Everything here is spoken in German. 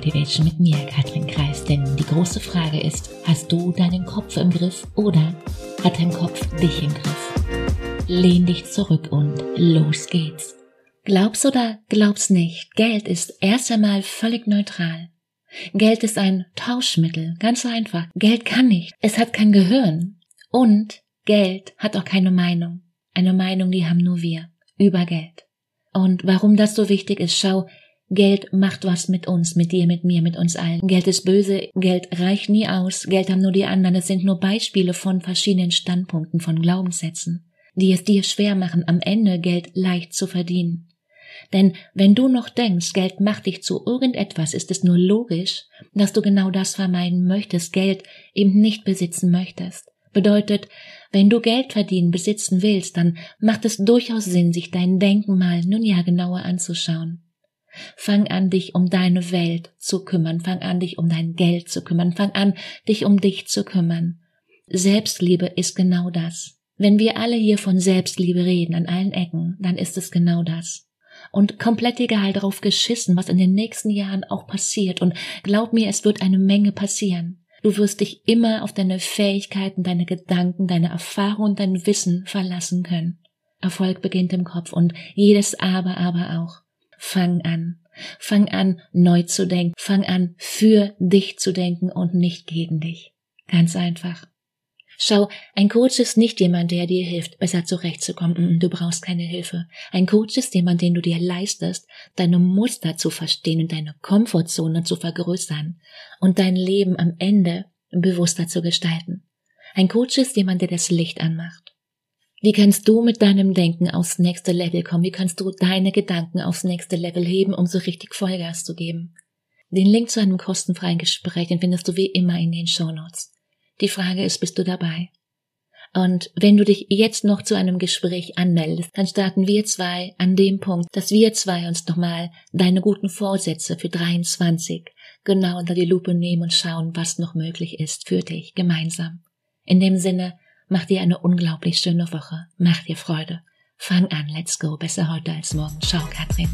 Motivation mit mir, Katrin Kreis. Denn die große Frage ist, hast du deinen Kopf im Griff oder hat dein Kopf dich im Griff? Lehn dich zurück und los geht's. Glaub's oder glaub's nicht, Geld ist erst einmal völlig neutral. Geld ist ein Tauschmittel, ganz einfach. Geld kann nicht, es hat kein Gehirn. Und Geld hat auch keine Meinung. Eine Meinung, die haben nur wir über Geld. Und warum das so wichtig ist, schau, Geld macht was mit uns, mit dir, mit mir, mit uns allen. Geld ist böse, Geld reicht nie aus, Geld haben nur die anderen. Es sind nur Beispiele von verschiedenen Standpunkten, von Glaubenssätzen, die es dir schwer machen, am Ende Geld leicht zu verdienen. Denn wenn du noch denkst, Geld macht dich zu irgendetwas, ist es nur logisch, dass du genau das vermeiden möchtest, Geld eben nicht besitzen möchtest. Bedeutet, wenn du Geld verdienen, besitzen willst, dann macht es durchaus Sinn, sich dein Denken mal nun ja genauer anzuschauen. Fang an, dich um deine Welt zu kümmern, fang an, dich um dein Geld zu kümmern, fang an, dich um dich zu kümmern. Selbstliebe ist genau das. Wenn wir alle hier von Selbstliebe reden an allen Ecken, dann ist es genau das. Und komplett egal darauf geschissen, was in den nächsten Jahren auch passiert. Und glaub mir, es wird eine Menge passieren. Du wirst dich immer auf deine Fähigkeiten, deine Gedanken, deine Erfahrung und dein Wissen verlassen können. Erfolg beginnt im Kopf und jedes Aber aber auch. Fang an. Fang an, neu zu denken. Fang an, für dich zu denken und nicht gegen dich. Ganz einfach. Schau, ein Coach ist nicht jemand, der dir hilft, besser zurechtzukommen. Du brauchst keine Hilfe. Ein Coach ist jemand, den du dir leistest, deine Muster zu verstehen und deine Komfortzone zu vergrößern und dein Leben am Ende bewusster zu gestalten. Ein Coach ist jemand, der das Licht anmacht. Wie kannst du mit deinem Denken aufs nächste Level kommen? Wie kannst du deine Gedanken aufs nächste Level heben, um so richtig Vollgas zu geben? Den Link zu einem kostenfreien Gespräch, den findest du wie immer in den Show Notes. Die Frage ist, bist du dabei? Und wenn du dich jetzt noch zu einem Gespräch anmeldest, dann starten wir zwei an dem Punkt, dass wir zwei uns nochmal deine guten Vorsätze für 23 genau unter die Lupe nehmen und schauen, was noch möglich ist für dich gemeinsam. In dem Sinne, Mach dir eine unglaublich schöne Woche. Mach dir Freude. Fang an, let's go. Besser heute als morgen. Ciao, Katrin.